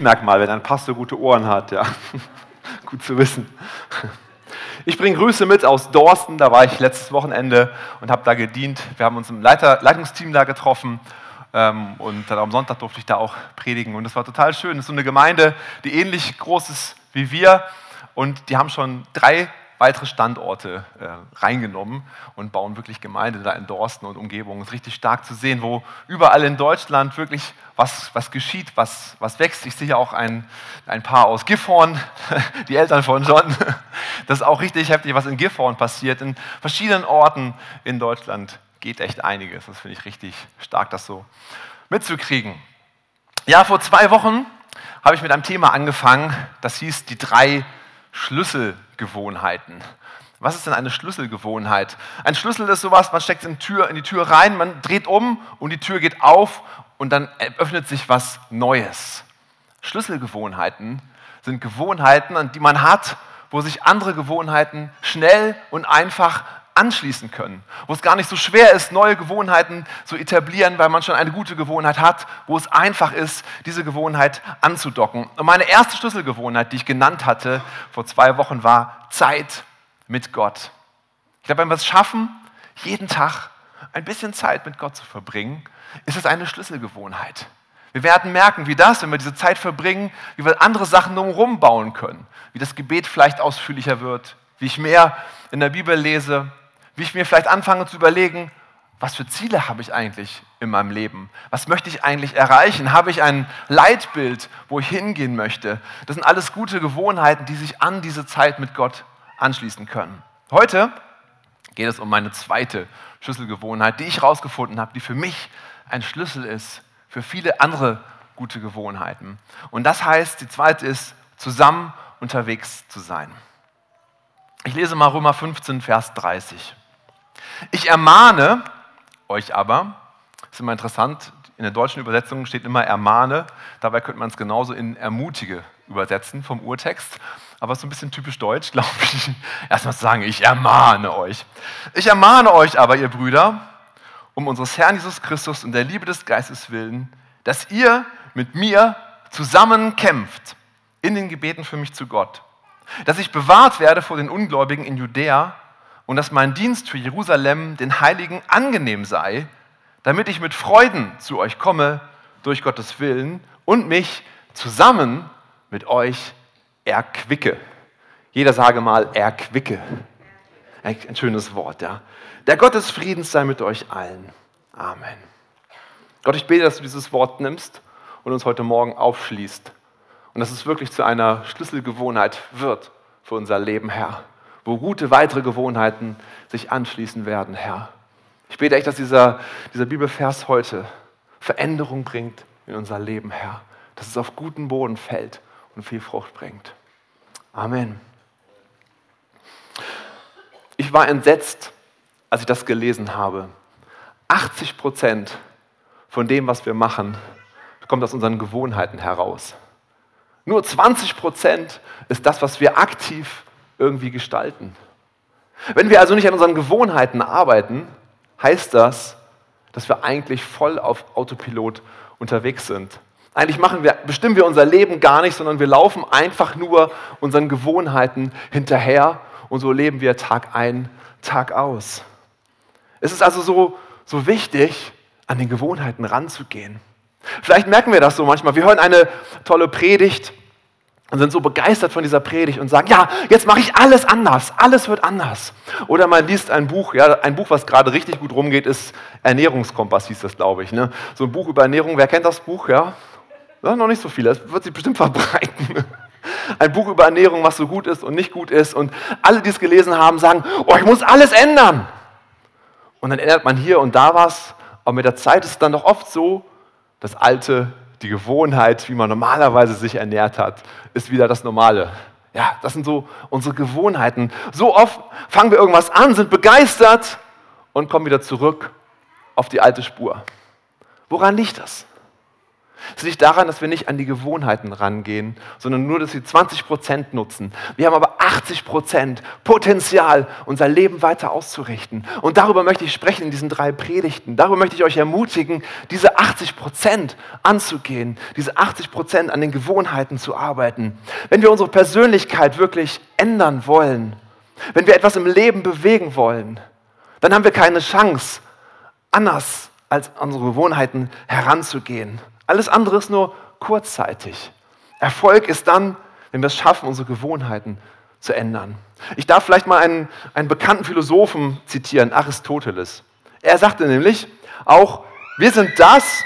Merkmal, wenn ein Pastor gute Ohren hat, ja. Gut zu wissen. Ich bringe Grüße mit aus Dorsten, da war ich letztes Wochenende und habe da gedient. Wir haben uns im Leiter, Leitungsteam da getroffen ähm, und dann am Sonntag durfte ich da auch predigen und das war total schön. Das ist so eine Gemeinde, die ähnlich groß ist wie wir und die haben schon drei weitere Standorte äh, reingenommen und bauen wirklich Gemeinde da in Dorsten und Umgebung. Es ist richtig stark zu sehen, wo überall in Deutschland wirklich was, was geschieht, was, was wächst. Ich sehe auch ein, ein Paar aus Gifhorn, die Eltern von John. Das ist auch richtig heftig, was in Gifhorn passiert. In verschiedenen Orten in Deutschland geht echt einiges. Das finde ich richtig stark, das so mitzukriegen. Ja, vor zwei Wochen habe ich mit einem Thema angefangen, das hieß die drei Schlüsselgewohnheiten. Was ist denn eine Schlüsselgewohnheit? Ein Schlüssel ist sowas, man steckt in Tür, in die Tür rein, man dreht um und die Tür geht auf und dann öffnet sich was Neues. Schlüsselgewohnheiten sind Gewohnheiten, die man hat, wo sich andere Gewohnheiten schnell und einfach anschließen können, wo es gar nicht so schwer ist, neue Gewohnheiten zu etablieren, weil man schon eine gute Gewohnheit hat, wo es einfach ist, diese Gewohnheit anzudocken. Und meine erste Schlüsselgewohnheit, die ich genannt hatte vor zwei Wochen, war Zeit mit Gott. Ich glaube, wenn wir es schaffen, jeden Tag ein bisschen Zeit mit Gott zu verbringen, ist es eine Schlüsselgewohnheit. Wir werden merken, wie das, wenn wir diese Zeit verbringen, wie wir andere Sachen drumherum bauen können, wie das Gebet vielleicht ausführlicher wird, wie ich mehr in der Bibel lese, wie ich mir vielleicht anfange zu überlegen, was für Ziele habe ich eigentlich in meinem Leben? Was möchte ich eigentlich erreichen? Habe ich ein Leitbild, wo ich hingehen möchte? Das sind alles gute Gewohnheiten, die sich an diese Zeit mit Gott anschließen können. Heute geht es um meine zweite Schlüsselgewohnheit, die ich herausgefunden habe, die für mich ein Schlüssel ist für viele andere gute Gewohnheiten. Und das heißt, die zweite ist, zusammen unterwegs zu sein. Ich lese mal Römer 15, Vers 30. Ich ermahne euch aber, das ist immer interessant, in der deutschen Übersetzung steht immer ermahne, dabei könnte man es genauso in ermutige übersetzen vom Urtext, aber es ist ein bisschen typisch deutsch, glaube ich, erstmal zu sagen, ich ermahne euch. Ich ermahne euch aber, ihr Brüder, um unseres Herrn Jesus Christus und der Liebe des Geistes willen, dass ihr mit mir zusammen kämpft in den Gebeten für mich zu Gott, dass ich bewahrt werde vor den Ungläubigen in Judäa und dass mein Dienst für Jerusalem den Heiligen angenehm sei, damit ich mit Freuden zu euch komme durch Gottes Willen und mich zusammen mit euch erquicke. Jeder sage mal erquicke. Ein schönes Wort, ja. Der Gott des Friedens sei mit euch allen. Amen. Gott, ich bete, dass du dieses Wort nimmst und uns heute Morgen aufschließt und dass es wirklich zu einer Schlüsselgewohnheit wird für unser Leben, Herr wo gute weitere Gewohnheiten sich anschließen werden, Herr. Ich bete echt, dass dieser, dieser Bibelvers heute Veränderung bringt in unser Leben, Herr. Dass es auf guten Boden fällt und viel Frucht bringt. Amen. Ich war entsetzt, als ich das gelesen habe. 80 Prozent von dem, was wir machen, kommt aus unseren Gewohnheiten heraus. Nur 20 Prozent ist das, was wir aktiv irgendwie gestalten. Wenn wir also nicht an unseren Gewohnheiten arbeiten, heißt das, dass wir eigentlich voll auf Autopilot unterwegs sind. Eigentlich machen wir, bestimmen wir unser Leben gar nicht, sondern wir laufen einfach nur unseren Gewohnheiten hinterher und so leben wir Tag ein, Tag aus. Es ist also so, so wichtig, an den Gewohnheiten ranzugehen. Vielleicht merken wir das so manchmal. Wir hören eine tolle Predigt und sind so begeistert von dieser Predigt und sagen, ja, jetzt mache ich alles anders, alles wird anders. Oder man liest ein Buch, ja, ein Buch, was gerade richtig gut rumgeht, ist Ernährungskompass, hieß das, glaube ich. Ne? So ein Buch über Ernährung, wer kennt das Buch? Ja, ja noch nicht so viele, das wird sich bestimmt verbreiten. Ein Buch über Ernährung, was so gut ist und nicht gut ist. Und alle, die es gelesen haben, sagen, oh, ich muss alles ändern. Und dann ändert man hier und da was, aber mit der Zeit ist es dann doch oft so, das Alte die Gewohnheit, wie man normalerweise sich ernährt hat, ist wieder das Normale. Ja, das sind so unsere Gewohnheiten. So oft fangen wir irgendwas an, sind begeistert und kommen wieder zurück auf die alte Spur. Woran liegt das? Es liegt daran, dass wir nicht an die Gewohnheiten rangehen, sondern nur, dass sie 20 Prozent nutzen. Wir haben aber 80 Prozent Potenzial, unser Leben weiter auszurichten. Und darüber möchte ich sprechen in diesen drei Predigten. Darüber möchte ich euch ermutigen, diese 80 Prozent anzugehen, diese 80 Prozent an den Gewohnheiten zu arbeiten. Wenn wir unsere Persönlichkeit wirklich ändern wollen, wenn wir etwas im Leben bewegen wollen, dann haben wir keine Chance, anders als unsere Gewohnheiten heranzugehen. Alles andere ist nur kurzzeitig. Erfolg ist dann, wenn wir es schaffen, unsere Gewohnheiten zu ändern. Ich darf vielleicht mal einen, einen bekannten Philosophen zitieren, Aristoteles. Er sagte nämlich auch, wir sind das,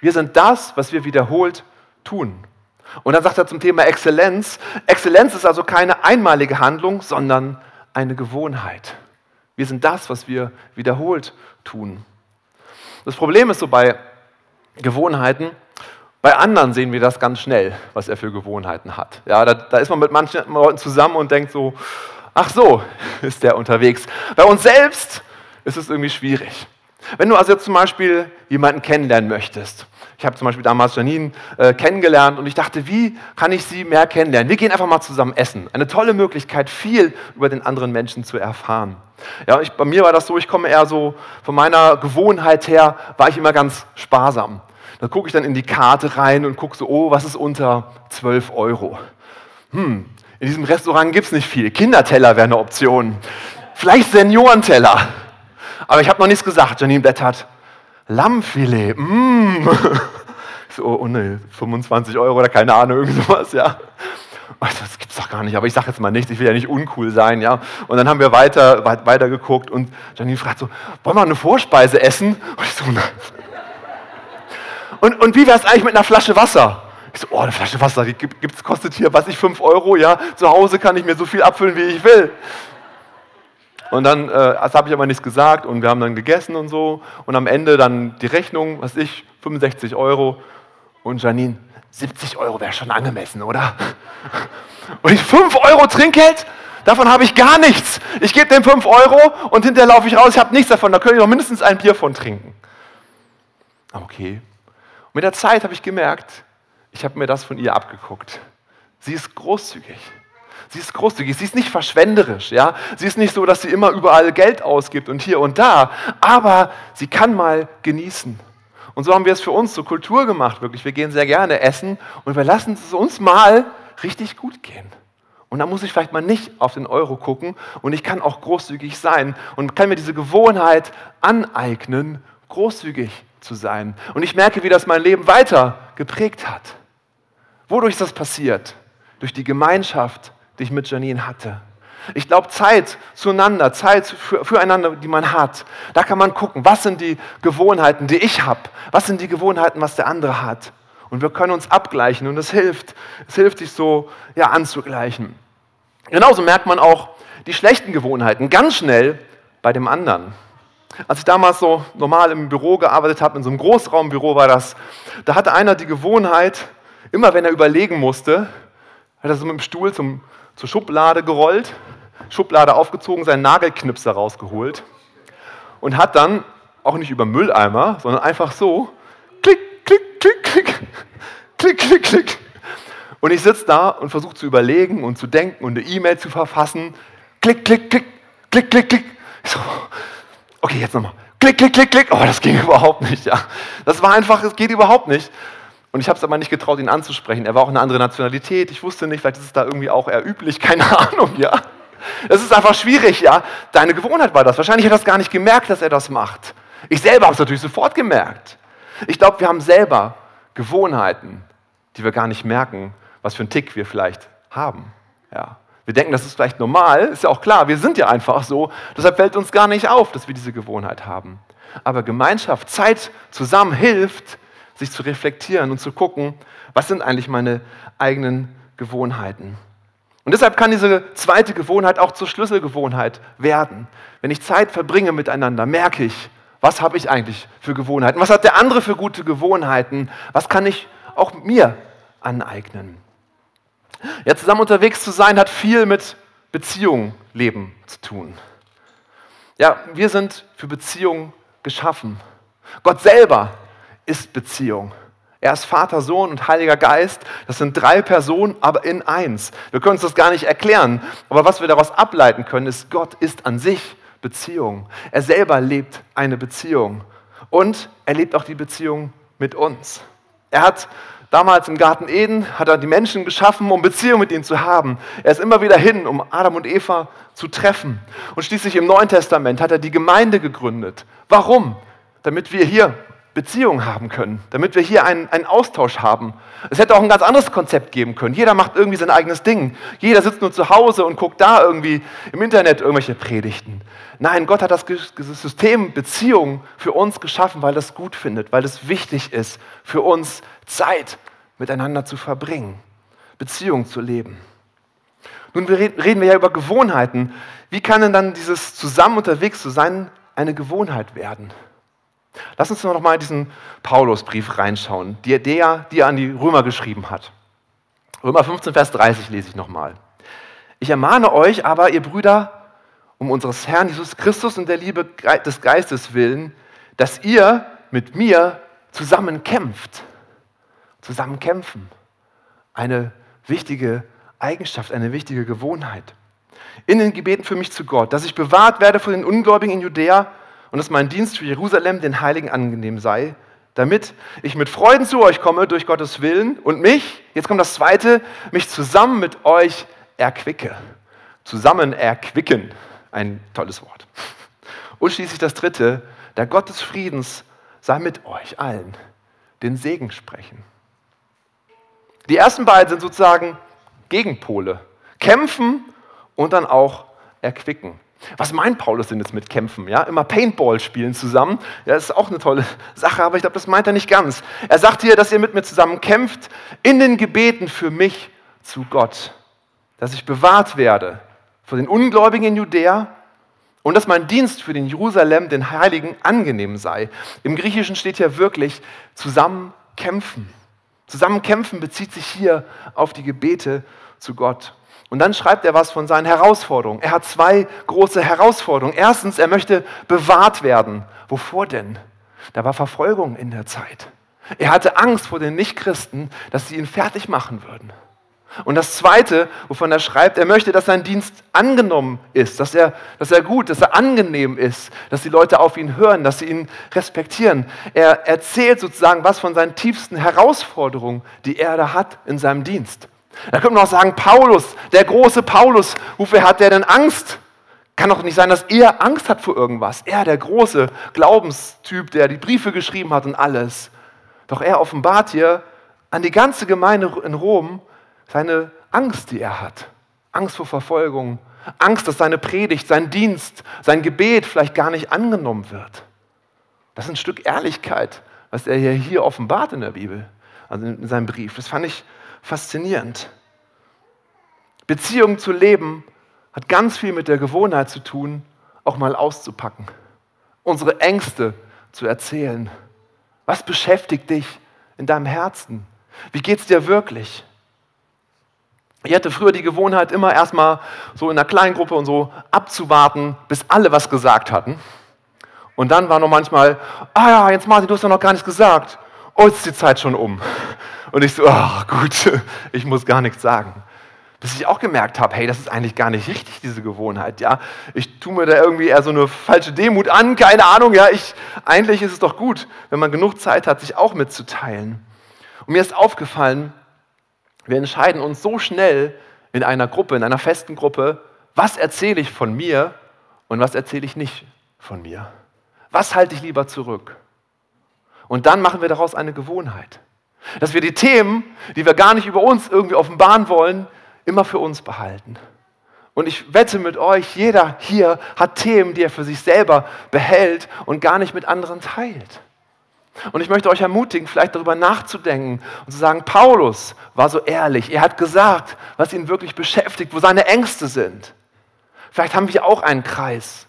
wir sind das, was wir wiederholt tun. Und dann sagt er zum Thema Exzellenz, Exzellenz ist also keine einmalige Handlung, sondern eine Gewohnheit. Wir sind das, was wir wiederholt tun. Das Problem ist so bei Gewohnheiten. Bei anderen sehen wir das ganz schnell, was er für Gewohnheiten hat. Ja, da, da ist man mit manchen Leuten zusammen und denkt so, ach so, ist der unterwegs. Bei uns selbst ist es irgendwie schwierig. Wenn du also jetzt zum Beispiel jemanden kennenlernen möchtest, ich habe zum Beispiel damals Janine äh, kennengelernt und ich dachte, wie kann ich sie mehr kennenlernen? Wir gehen einfach mal zusammen essen. Eine tolle Möglichkeit, viel über den anderen Menschen zu erfahren. Ja, ich, bei mir war das so, ich komme eher so, von meiner Gewohnheit her, war ich immer ganz sparsam. Da gucke ich dann in die Karte rein und gucke so, oh, was ist unter 12 Euro? Hm, in diesem Restaurant gibt es nicht viel. Kinderteller wäre eine Option. Vielleicht Seniorenteller. Aber ich habe noch nichts gesagt. Janine blättert. Lammfilet. Mmh. So, oh ne, 25 Euro oder keine Ahnung, irgendwie sowas, ja. Das gibt's doch gar nicht, aber ich sage jetzt mal nichts, ich will ja nicht uncool sein, ja. Und dann haben wir weiter, weiter geguckt und Janine fragt so, wollen wir eine Vorspeise essen? Und ich so, nein. Und, und wie wäre es eigentlich mit einer Flasche Wasser? Ich so, oh, eine Flasche Wasser, die gibt's, kostet hier, was ich, 5 Euro, ja. Zu Hause kann ich mir so viel abfüllen, wie ich will. Und dann, äh, habe ich aber nichts gesagt und wir haben dann gegessen und so. Und am Ende dann die Rechnung, was ich, 65 Euro. Und Janine, 70 Euro wäre schon angemessen, oder? Und ich, 5 Euro Trinkgeld? Davon habe ich gar nichts. Ich gebe dem 5 Euro und hinterher laufe ich raus, ich habe nichts davon. Da könnte ich doch mindestens ein Bier von trinken. Okay. Und mit der Zeit habe ich gemerkt, ich habe mir das von ihr abgeguckt. Sie ist großzügig. Sie ist großzügig, sie ist nicht verschwenderisch, ja. Sie ist nicht so, dass sie immer überall Geld ausgibt und hier und da, aber sie kann mal genießen. Und so haben wir es für uns zur Kultur gemacht, wirklich. Wir gehen sehr gerne essen und wir lassen es uns mal richtig gut gehen. Und da muss ich vielleicht mal nicht auf den Euro gucken und ich kann auch großzügig sein und kann mir diese Gewohnheit aneignen, großzügig zu sein. Und ich merke, wie das mein Leben weiter geprägt hat. Wodurch ist das passiert? Durch die Gemeinschaft die ich mit Janine hatte. Ich glaube, Zeit zueinander, Zeit für, füreinander, die man hat, da kann man gucken, was sind die Gewohnheiten, die ich habe, was sind die Gewohnheiten, was der andere hat. Und wir können uns abgleichen und es hilft, es hilft sich so ja, anzugleichen. Genauso merkt man auch die schlechten Gewohnheiten ganz schnell bei dem anderen. Als ich damals so normal im Büro gearbeitet habe, in so einem Großraumbüro war das, da hatte einer die Gewohnheit, immer wenn er überlegen musste, hat er so mit dem Stuhl zum zur Schublade gerollt, Schublade aufgezogen, seinen Nagelknipser rausgeholt und hat dann, auch nicht über Mülleimer, sondern einfach so, klick, klick, klick, klick, klick, klick, klick. Und ich sitze da und versuche zu überlegen und zu denken und eine E-Mail zu verfassen. Klick, klick, klick, klick, klick, klick. Ich so, okay, jetzt nochmal. Klick, klick, klick, klick. Oh, das ging überhaupt nicht, ja. Das war einfach, es geht überhaupt nicht. Und ich habe es aber nicht getraut, ihn anzusprechen. Er war auch eine andere Nationalität. Ich wusste nicht, vielleicht ist es da irgendwie auch eher üblich, keine Ahnung, ja. Es ist einfach schwierig, ja. Deine Gewohnheit war das. Wahrscheinlich hat er das gar nicht gemerkt, dass er das macht. Ich selber habe es natürlich sofort gemerkt. Ich glaube, wir haben selber Gewohnheiten, die wir gar nicht merken, was für einen Tick wir vielleicht haben. Ja. Wir denken, das ist vielleicht normal, ist ja auch klar, wir sind ja einfach so. Deshalb fällt uns gar nicht auf, dass wir diese Gewohnheit haben. Aber Gemeinschaft, Zeit zusammen hilft, sich zu reflektieren und zu gucken, was sind eigentlich meine eigenen Gewohnheiten. Und deshalb kann diese zweite Gewohnheit auch zur Schlüsselgewohnheit werden. Wenn ich Zeit verbringe miteinander, merke ich, was habe ich eigentlich für Gewohnheiten? Was hat der andere für gute Gewohnheiten? Was kann ich auch mir aneignen? Ja, zusammen unterwegs zu sein hat viel mit Beziehung leben zu tun. Ja, wir sind für Beziehung geschaffen. Gott selber ist Beziehung. Er ist Vater, Sohn und Heiliger Geist. Das sind drei Personen, aber in eins. Wir können uns das gar nicht erklären. Aber was wir daraus ableiten können, ist, Gott ist an sich Beziehung. Er selber lebt eine Beziehung. Und er lebt auch die Beziehung mit uns. Er hat damals im Garten Eden, hat er die Menschen geschaffen, um Beziehung mit ihnen zu haben. Er ist immer wieder hin, um Adam und Eva zu treffen. Und schließlich im Neuen Testament hat er die Gemeinde gegründet. Warum? Damit wir hier Beziehungen haben können, damit wir hier einen, einen Austausch haben. Es hätte auch ein ganz anderes Konzept geben können. Jeder macht irgendwie sein eigenes Ding. Jeder sitzt nur zu Hause und guckt da irgendwie im Internet irgendwelche Predigten. Nein, Gott hat das System Beziehung für uns geschaffen, weil das gut findet, weil es wichtig ist, für uns Zeit miteinander zu verbringen, Beziehung zu leben. Nun reden wir ja über Gewohnheiten. Wie kann denn dann dieses zusammen unterwegs zu sein eine Gewohnheit werden? Lass uns noch mal in diesen Paulusbrief reinschauen, die er, die er an die Römer geschrieben hat. Römer 15, Vers 30 lese ich nochmal. Ich ermahne euch aber, ihr Brüder, um unseres Herrn Jesus Christus und der Liebe des Geistes willen, dass ihr mit mir zusammen kämpft. Zusammen kämpfen. Eine wichtige Eigenschaft, eine wichtige Gewohnheit. In den Gebeten für mich zu Gott, dass ich bewahrt werde vor den Ungläubigen in Judäa und dass mein Dienst für Jerusalem den Heiligen angenehm sei, damit ich mit Freuden zu euch komme durch Gottes Willen und mich, jetzt kommt das Zweite, mich zusammen mit euch erquicke. Zusammen erquicken, ein tolles Wort. Und schließlich das Dritte, der Gott des Friedens sei mit euch allen, den Segen sprechen. Die ersten beiden sind sozusagen Gegenpole. Kämpfen und dann auch erquicken. Was meint Paulus denn jetzt mit Kämpfen? Ja, immer Paintball spielen zusammen. Ja, das ist auch eine tolle Sache, aber ich glaube, das meint er nicht ganz. Er sagt hier, dass ihr mit mir zusammen kämpft in den Gebeten für mich zu Gott, dass ich bewahrt werde vor den Ungläubigen in Judäa und dass mein Dienst für den Jerusalem, den Heiligen, angenehm sei. Im Griechischen steht hier wirklich zusammen kämpfen. Zusammen kämpfen bezieht sich hier auf die Gebete zu Gott. Und dann schreibt er was von seinen Herausforderungen. Er hat zwei große Herausforderungen. Erstens, er möchte bewahrt werden. Wovor denn? Da war Verfolgung in der Zeit. Er hatte Angst vor den Nichtchristen, dass sie ihn fertig machen würden. Und das Zweite, wovon er schreibt, er möchte, dass sein Dienst angenommen ist, dass er, dass er gut, dass er angenehm ist, dass die Leute auf ihn hören, dass sie ihn respektieren. Er erzählt sozusagen was von seinen tiefsten Herausforderungen, die er da hat in seinem Dienst. Da könnte man auch sagen, Paulus, der große Paulus, wofür hat der denn Angst? Kann doch nicht sein, dass er Angst hat vor irgendwas. Er, der große Glaubenstyp, der die Briefe geschrieben hat und alles. Doch er offenbart hier an die ganze Gemeinde in Rom seine Angst, die er hat. Angst vor Verfolgung, Angst, dass seine Predigt, sein Dienst, sein Gebet vielleicht gar nicht angenommen wird. Das ist ein Stück Ehrlichkeit, was er hier offenbart in der Bibel, also in seinem Brief. Das fand ich faszinierend. Beziehung zu leben hat ganz viel mit der Gewohnheit zu tun, auch mal auszupacken, unsere Ängste zu erzählen. Was beschäftigt dich in deinem Herzen? Wie geht es dir wirklich? Ich hatte früher die Gewohnheit, immer erstmal so in einer kleinen Gruppe und so abzuwarten, bis alle was gesagt hatten. Und dann war noch manchmal, ah ja, jetzt Martin, du hast ja noch gar nichts gesagt. Oh, ist die Zeit schon um. Und ich so, ach gut, ich muss gar nichts sagen. Bis ich auch gemerkt habe, hey, das ist eigentlich gar nicht richtig, diese Gewohnheit. Ja, ich tue mir da irgendwie eher so eine falsche Demut an, keine Ahnung. Ja, ich, eigentlich ist es doch gut, wenn man genug Zeit hat, sich auch mitzuteilen. Und mir ist aufgefallen, wir entscheiden uns so schnell in einer Gruppe, in einer festen Gruppe, was erzähle ich von mir und was erzähle ich nicht von mir. Was halte ich lieber zurück? Und dann machen wir daraus eine Gewohnheit. Dass wir die Themen, die wir gar nicht über uns irgendwie offenbaren wollen, immer für uns behalten. Und ich wette mit euch, jeder hier hat Themen, die er für sich selber behält und gar nicht mit anderen teilt. Und ich möchte euch ermutigen, vielleicht darüber nachzudenken und zu sagen, Paulus war so ehrlich. Er hat gesagt, was ihn wirklich beschäftigt, wo seine Ängste sind. Vielleicht haben wir auch einen Kreis,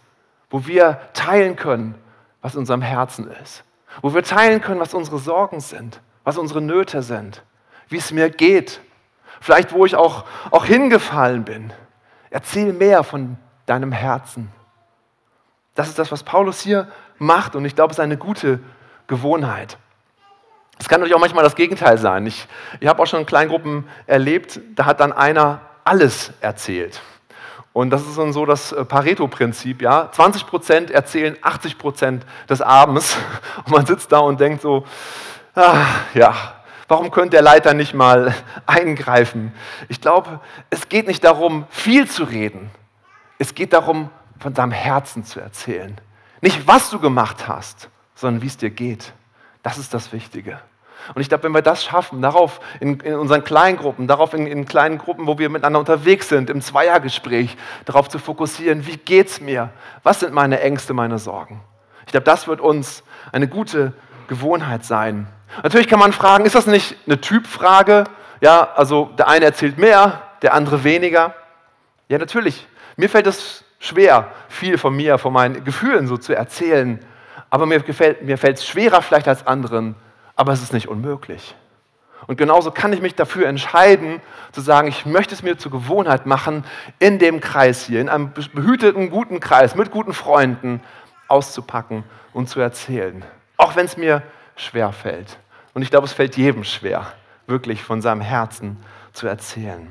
wo wir teilen können, was in unserem Herzen ist. Wo wir teilen können, was unsere Sorgen sind, was unsere Nöte sind, wie es mir geht. Vielleicht, wo ich auch, auch hingefallen bin. Erzähl mehr von deinem Herzen. Das ist das, was Paulus hier macht und ich glaube, es ist eine gute Gewohnheit. Es kann natürlich auch manchmal das Gegenteil sein. Ich, ich habe auch schon in Kleingruppen erlebt, da hat dann einer alles erzählt. Und das ist dann so das äh, Pareto-Prinzip, ja. 20 Prozent erzählen 80 Prozent des Abends. Und man sitzt da und denkt so, ah, ja, warum könnte der Leiter nicht mal eingreifen? Ich glaube, es geht nicht darum, viel zu reden. Es geht darum, von deinem Herzen zu erzählen. Nicht, was du gemacht hast, sondern wie es dir geht. Das ist das Wichtige. Und ich glaube, wenn wir das schaffen, darauf in, in unseren kleinen Gruppen, darauf in, in, kleinen Gruppen, wo wir miteinander unterwegs sind, im Zweiergespräch, darauf zu fokussieren, wie geht es mir? Was sind meine Ängste, meine Sorgen? Ich glaube, das wird uns eine gute Gewohnheit sein. Natürlich kann man fragen, ist das nicht eine Typfrage? Ja, also der eine erzählt mehr, der andere weniger. Ja, natürlich. Mir fällt es schwer, viel von mir, von meinen Gefühlen so zu erzählen. Aber mir, mir fällt es schwerer vielleicht als anderen, aber es ist nicht unmöglich. Und genauso kann ich mich dafür entscheiden, zu sagen, ich möchte es mir zur Gewohnheit machen, in dem Kreis hier, in einem behüteten, guten Kreis, mit guten Freunden auszupacken und zu erzählen. Auch wenn es mir schwer fällt. Und ich glaube, es fällt jedem schwer, wirklich von seinem Herzen zu erzählen.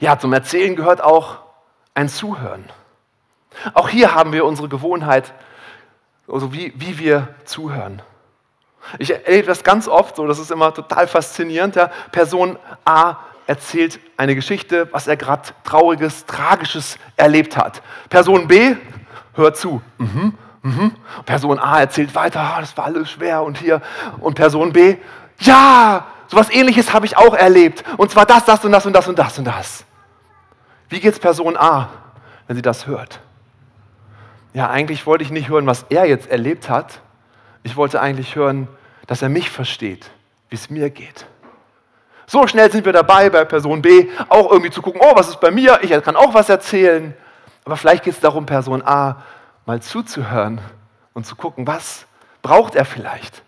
Ja, zum Erzählen gehört auch ein Zuhören. Auch hier haben wir unsere Gewohnheit, also wie, wie wir zuhören. Ich erlebe das ganz oft so, das ist immer total faszinierend. Ja. Person A erzählt eine Geschichte, was er gerade trauriges, tragisches erlebt hat. Person B hört zu. Mhm, mhm. Person A erzählt weiter, ah, das war alles schwer und hier. Und Person B, ja, sowas ähnliches habe ich auch erlebt. Und zwar das, das und das und das und das und das. Wie geht es Person A, wenn sie das hört? Ja, eigentlich wollte ich nicht hören, was er jetzt erlebt hat, ich wollte eigentlich hören, dass er mich versteht, wie es mir geht. So schnell sind wir dabei, bei Person B auch irgendwie zu gucken, oh, was ist bei mir? Ich kann auch was erzählen. Aber vielleicht geht es darum, Person A mal zuzuhören und zu gucken, was braucht er vielleicht?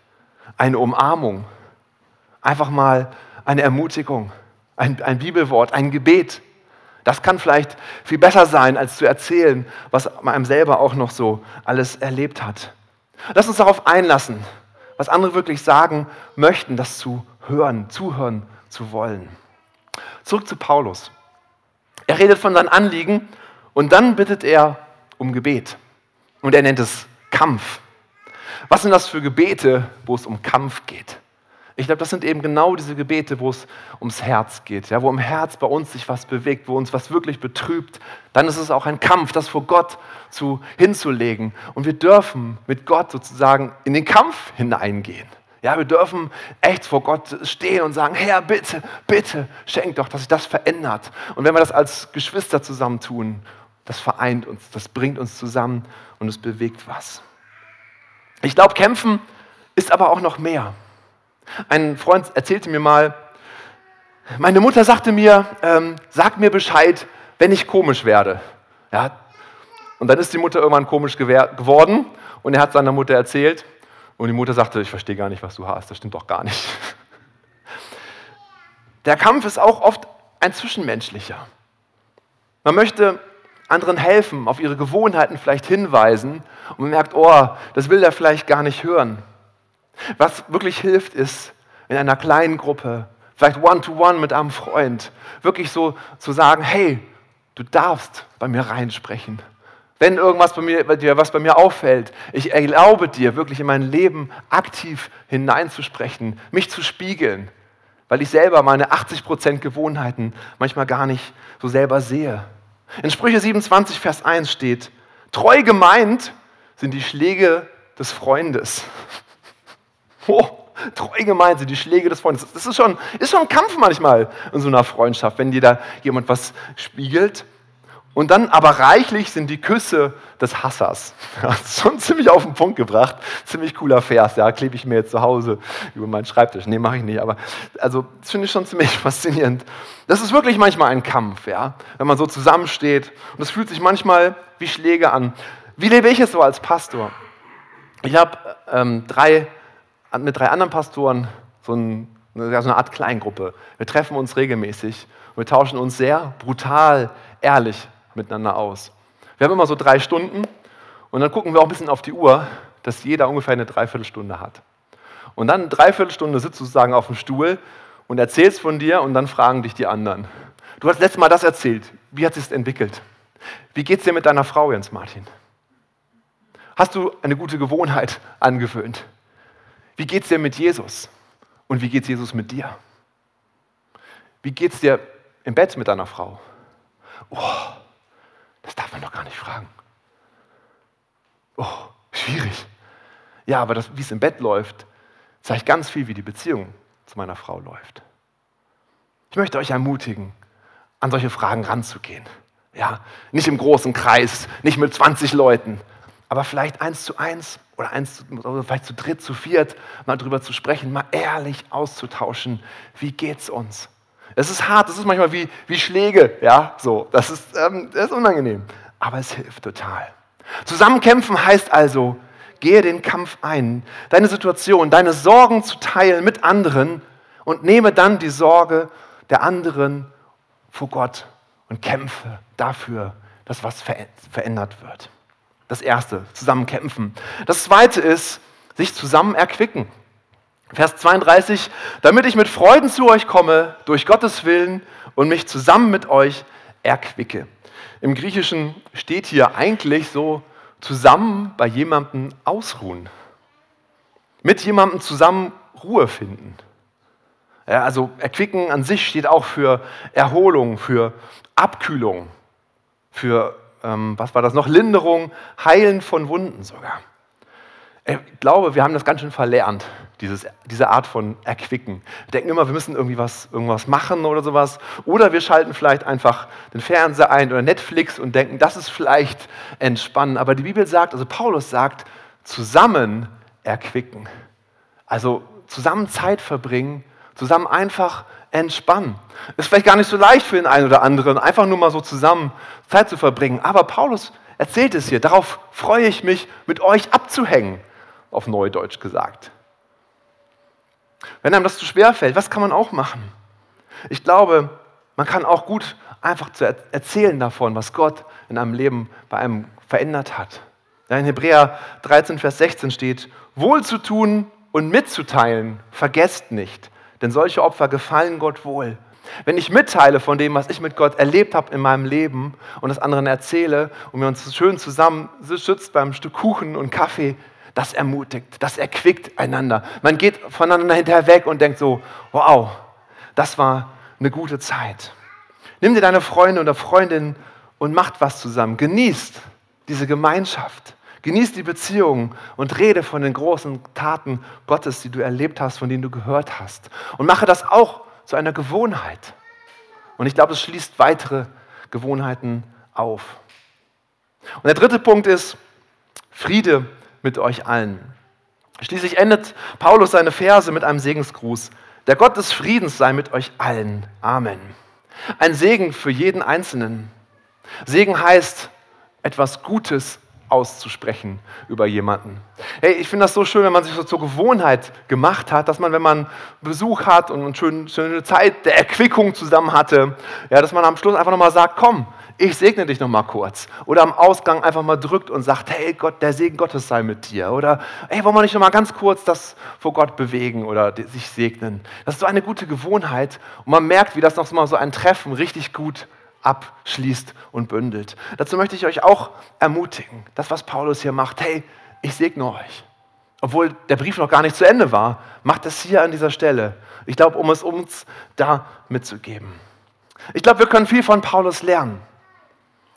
Eine Umarmung, einfach mal eine Ermutigung, ein, ein Bibelwort, ein Gebet. Das kann vielleicht viel besser sein, als zu erzählen, was man einem selber auch noch so alles erlebt hat. Lass uns darauf einlassen, was andere wirklich sagen möchten, das zu hören, zuhören zu wollen. Zurück zu Paulus. Er redet von seinen Anliegen und dann bittet er um Gebet. Und er nennt es Kampf. Was sind das für Gebete, wo es um Kampf geht? Ich glaube, das sind eben genau diese Gebete, wo es ums Herz geht, ja, wo im Herz bei uns sich was bewegt, wo uns was wirklich betrübt. Dann ist es auch ein Kampf, das vor Gott zu, hinzulegen. Und wir dürfen mit Gott sozusagen in den Kampf hineingehen. Ja, wir dürfen echt vor Gott stehen und sagen, Herr, bitte, bitte, schenk doch, dass sich das verändert. Und wenn wir das als Geschwister zusammen tun, das vereint uns, das bringt uns zusammen und es bewegt was. Ich glaube, kämpfen ist aber auch noch mehr. Ein Freund erzählte mir mal, meine Mutter sagte mir, ähm, sag mir Bescheid, wenn ich komisch werde. Ja, und dann ist die Mutter irgendwann komisch geworden und er hat seiner Mutter erzählt und die Mutter sagte, ich verstehe gar nicht, was du hast, das stimmt doch gar nicht. Der Kampf ist auch oft ein zwischenmenschlicher. Man möchte anderen helfen, auf ihre Gewohnheiten vielleicht hinweisen und man merkt, oh, das will er vielleicht gar nicht hören. Was wirklich hilft, ist in einer kleinen Gruppe, vielleicht one-to-one -one mit einem Freund, wirklich so zu sagen, hey, du darfst bei mir reinsprechen. Wenn irgendwas bei mir, bei dir, was bei mir auffällt, ich erlaube dir wirklich in mein Leben aktiv hineinzusprechen, mich zu spiegeln, weil ich selber meine 80% Gewohnheiten manchmal gar nicht so selber sehe. In Sprüche 27, Vers 1 steht, treu gemeint sind die Schläge des Freundes. Oh, treu gemeint sind die Schläge des Freundes. Das ist schon, ist schon ein Kampf manchmal in so einer Freundschaft, wenn dir da jemand was spiegelt. Und dann aber reichlich sind die Küsse des Hassers. Ja, schon ziemlich auf den Punkt gebracht. Ziemlich cooler Vers, ja, klebe ich mir jetzt zu Hause über meinen Schreibtisch. Nee, mache ich nicht, aber also das finde ich schon ziemlich faszinierend. Das ist wirklich manchmal ein Kampf, ja, wenn man so zusammensteht. Und es fühlt sich manchmal wie Schläge an. Wie lebe ich es so als Pastor? Ich habe ähm, drei mit drei anderen Pastoren so, ein, so eine Art Kleingruppe. Wir treffen uns regelmäßig und wir tauschen uns sehr brutal ehrlich miteinander aus. Wir haben immer so drei Stunden und dann gucken wir auch ein bisschen auf die Uhr, dass jeder ungefähr eine Dreiviertelstunde hat. Und dann eine Dreiviertelstunde sitzt du sozusagen auf dem Stuhl und erzählst von dir und dann fragen dich die anderen. Du hast letztes Mal das erzählt. Wie hat es sich entwickelt? Wie geht es dir mit deiner Frau, Jens Martin? Hast du eine gute Gewohnheit angewöhnt? Wie geht es dir mit Jesus? Und wie geht Jesus mit dir? Wie geht es dir im Bett mit deiner Frau? Oh, das darf man doch gar nicht fragen. Oh, schwierig. Ja, aber wie es im Bett läuft, zeigt ganz viel, wie die Beziehung zu meiner Frau läuft. Ich möchte euch ermutigen, an solche Fragen ranzugehen. Ja, nicht im großen Kreis, nicht mit 20 Leuten, aber vielleicht eins zu eins oder eins oder vielleicht zu dritt, zu viert, mal drüber zu sprechen, mal ehrlich auszutauschen. Wie geht's uns? Es ist hart, es ist manchmal wie, wie Schläge, ja, so. Das ist, ähm, das ist unangenehm, aber es hilft total. Zusammenkämpfen heißt also, gehe den Kampf ein, deine Situation, deine Sorgen zu teilen mit anderen und nehme dann die Sorge der anderen vor Gott und kämpfe dafür, dass was verändert wird. Das erste, zusammen kämpfen. Das zweite ist, sich zusammen erquicken. Vers 32, damit ich mit Freuden zu euch komme, durch Gottes Willen und mich zusammen mit euch erquicke. Im Griechischen steht hier eigentlich so zusammen bei jemandem ausruhen. Mit jemandem zusammen Ruhe finden. Ja, also erquicken an sich steht auch für Erholung, für Abkühlung, für, ähm, was war das noch, Linderung, Heilen von Wunden sogar. Ich glaube, wir haben das ganz schön verlernt, dieses, diese Art von Erquicken. Wir denken immer, wir müssen irgendwie was, irgendwas machen oder sowas. Oder wir schalten vielleicht einfach den Fernseher ein oder Netflix und denken, das ist vielleicht entspannen. Aber die Bibel sagt, also Paulus sagt, zusammen erquicken. Also zusammen Zeit verbringen, zusammen einfach entspannen. Ist vielleicht gar nicht so leicht für den einen oder anderen, einfach nur mal so zusammen Zeit zu verbringen. Aber Paulus erzählt es hier, darauf freue ich mich, mit euch abzuhängen auf Neudeutsch gesagt. Wenn einem das zu schwer fällt, was kann man auch machen? Ich glaube, man kann auch gut einfach erzählen davon, was Gott in einem Leben bei einem verändert hat. in Hebräer 13, Vers 16 steht, wohl zu tun und mitzuteilen, vergesst nicht, denn solche Opfer gefallen Gott wohl. Wenn ich mitteile von dem, was ich mit Gott erlebt habe in meinem Leben und das anderen erzähle und wir uns schön zusammen schützt beim Stück Kuchen und Kaffee, das ermutigt, das erquickt einander. Man geht voneinander hinterher weg und denkt so, wow, das war eine gute Zeit. Nimm dir deine Freunde oder Freundin und macht was zusammen. Genießt diese Gemeinschaft. Genießt die Beziehung und rede von den großen Taten Gottes, die du erlebt hast, von denen du gehört hast. Und mache das auch zu einer Gewohnheit. Und ich glaube, es schließt weitere Gewohnheiten auf. Und der dritte Punkt ist Friede mit euch allen. Schließlich endet Paulus seine Verse mit einem Segensgruß. Der Gott des Friedens sei mit euch allen. Amen. Ein Segen für jeden Einzelnen. Segen heißt, etwas Gutes auszusprechen über jemanden. Hey, ich finde das so schön, wenn man sich so zur Gewohnheit gemacht hat, dass man, wenn man Besuch hat und eine schöne, schöne Zeit der Erquickung zusammen hatte, ja, dass man am Schluss einfach nochmal sagt, komm, ich segne dich noch mal kurz. Oder am Ausgang einfach mal drückt und sagt, hey Gott, der Segen Gottes sei mit dir. Oder hey, wollen wir nicht noch mal ganz kurz das vor Gott bewegen oder sich segnen. Das ist so eine gute Gewohnheit und man merkt, wie das noch mal so ein Treffen richtig gut abschließt und bündelt. Dazu möchte ich euch auch ermutigen, das, was Paulus hier macht, hey, ich segne euch. Obwohl der Brief noch gar nicht zu Ende war, macht das hier an dieser Stelle. Ich glaube, um es uns da mitzugeben. Ich glaube, wir können viel von Paulus lernen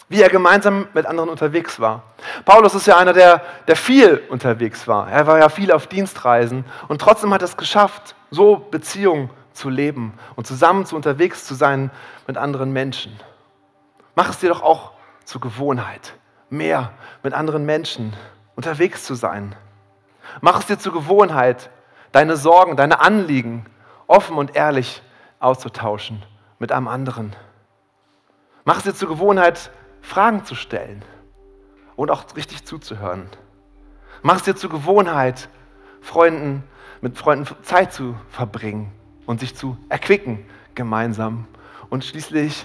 wie er gemeinsam mit anderen unterwegs war. Paulus ist ja einer, der, der viel unterwegs war. Er war ja viel auf Dienstreisen und trotzdem hat er es geschafft, so Beziehungen zu leben und zusammen zu unterwegs zu sein mit anderen Menschen. Mach es dir doch auch zur Gewohnheit, mehr mit anderen Menschen unterwegs zu sein. Mach es dir zur Gewohnheit, deine Sorgen, deine Anliegen offen und ehrlich auszutauschen mit einem anderen. Mach es dir zur Gewohnheit, Fragen zu stellen und auch richtig zuzuhören. Mach es dir zur Gewohnheit, Freunden, mit Freunden Zeit zu verbringen und sich zu erquicken gemeinsam und schließlich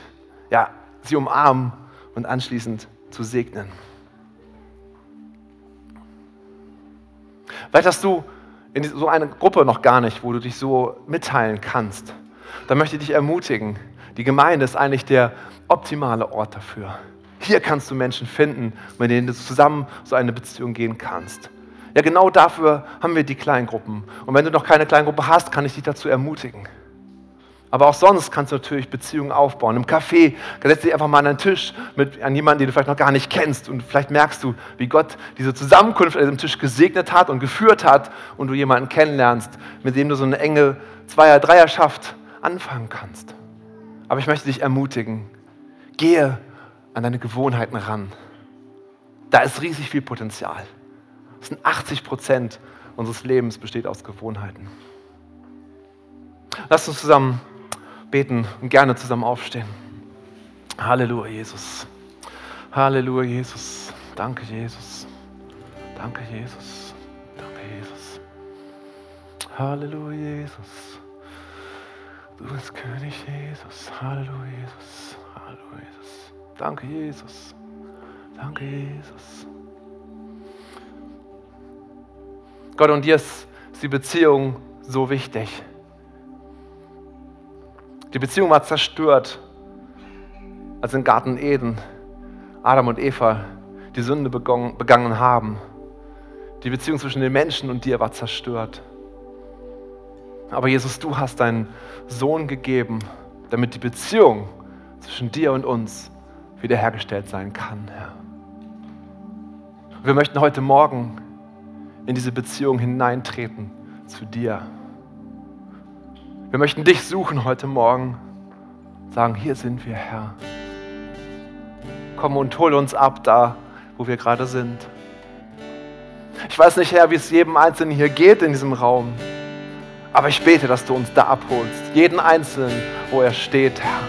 ja, sie umarmen und anschließend zu segnen. Vielleicht hast du in so einer Gruppe noch gar nicht, wo du dich so mitteilen kannst, dann möchte ich dich ermutigen. Die Gemeinde ist eigentlich der optimale Ort dafür. Hier kannst du Menschen finden, mit denen du zusammen so eine Beziehung gehen kannst. Ja, genau dafür haben wir die Kleingruppen. Und wenn du noch keine Kleingruppe hast, kann ich dich dazu ermutigen. Aber auch sonst kannst du natürlich Beziehungen aufbauen. Im Café setz dich einfach mal an einen Tisch mit an jemanden, den du vielleicht noch gar nicht kennst. Und vielleicht merkst du, wie Gott diese Zusammenkunft an diesem Tisch gesegnet hat und geführt hat und du jemanden kennenlernst, mit dem du so eine enge Zweier-, Dreierschaft anfangen kannst. Aber ich möchte dich ermutigen, gehe an deine Gewohnheiten ran. Da ist riesig viel Potenzial. Das sind 80 Prozent unseres Lebens besteht aus Gewohnheiten. Lass uns zusammen beten und gerne zusammen aufstehen. Halleluja, Jesus. Halleluja, Jesus. Danke, Jesus. Danke, Jesus. Danke, Jesus. Halleluja, Jesus. Du bist König, Jesus. Halleluja, Jesus. Halleluja, Jesus. Danke, Jesus. Danke, Jesus. Gott, und dir ist die Beziehung so wichtig. Die Beziehung war zerstört, als im Garten Eden Adam und Eva die Sünde begangen haben. Die Beziehung zwischen den Menschen und dir war zerstört. Aber Jesus, du hast deinen Sohn gegeben, damit die Beziehung zwischen dir und uns wiederhergestellt sein kann, Herr. Wir möchten heute Morgen in diese Beziehung hineintreten zu dir. Wir möchten dich suchen heute Morgen. Sagen, hier sind wir, Herr. Komm und hol uns ab da, wo wir gerade sind. Ich weiß nicht, Herr, wie es jedem Einzelnen hier geht in diesem Raum. Aber ich bete, dass du uns da abholst. Jeden Einzelnen, wo er steht, Herr.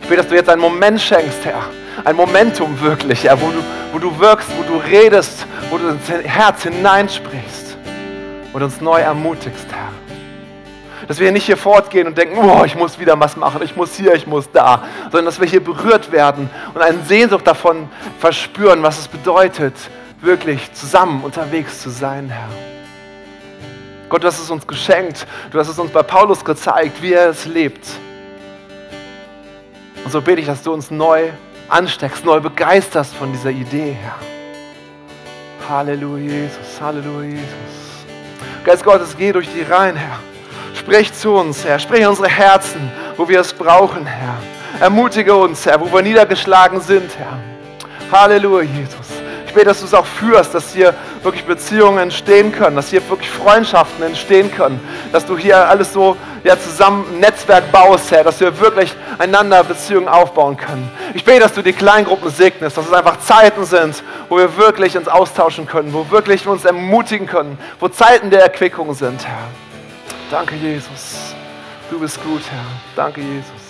Ich bete, dass du jetzt einen Moment schenkst, Herr. Ein Momentum wirklich, Herr, wo du, wo du wirkst, wo du redest, wo du ins Herz hineinsprichst und uns neu ermutigst, Herr. Dass wir nicht hier fortgehen und denken, oh, ich muss wieder was machen, ich muss hier, ich muss da, sondern dass wir hier berührt werden und eine Sehnsucht davon verspüren, was es bedeutet, wirklich zusammen unterwegs zu sein, Herr. Gott, du hast es uns geschenkt, du hast es uns bei Paulus gezeigt, wie er es lebt. Und so bete ich, dass du uns neu ansteckst, neu begeisterst von dieser Idee, Herr. Halleluja, Jesus, Halleluja, Jesus. Geist Gottes, geh durch die Reihen, Herr. Sprich zu uns, Herr. Sprich in unsere Herzen, wo wir es brauchen, Herr. Ermutige uns, Herr, wo wir niedergeschlagen sind, Herr. Halleluja, Jesus. Ich bete, dass du es auch führst, dass hier wirklich Beziehungen entstehen können, dass hier wirklich Freundschaften entstehen können, dass du hier alles so ja, zusammen ein Netzwerk baust, Herr, dass wir wirklich einander Beziehungen aufbauen können. Ich bete, dass du die Kleingruppen segnest, dass es einfach Zeiten sind, wo wir wirklich uns austauschen können, wo wirklich wir uns ermutigen können, wo Zeiten der Erquickung sind, Herr. Danke, Jesus. Du bist gut, Herr. Danke, Jesus.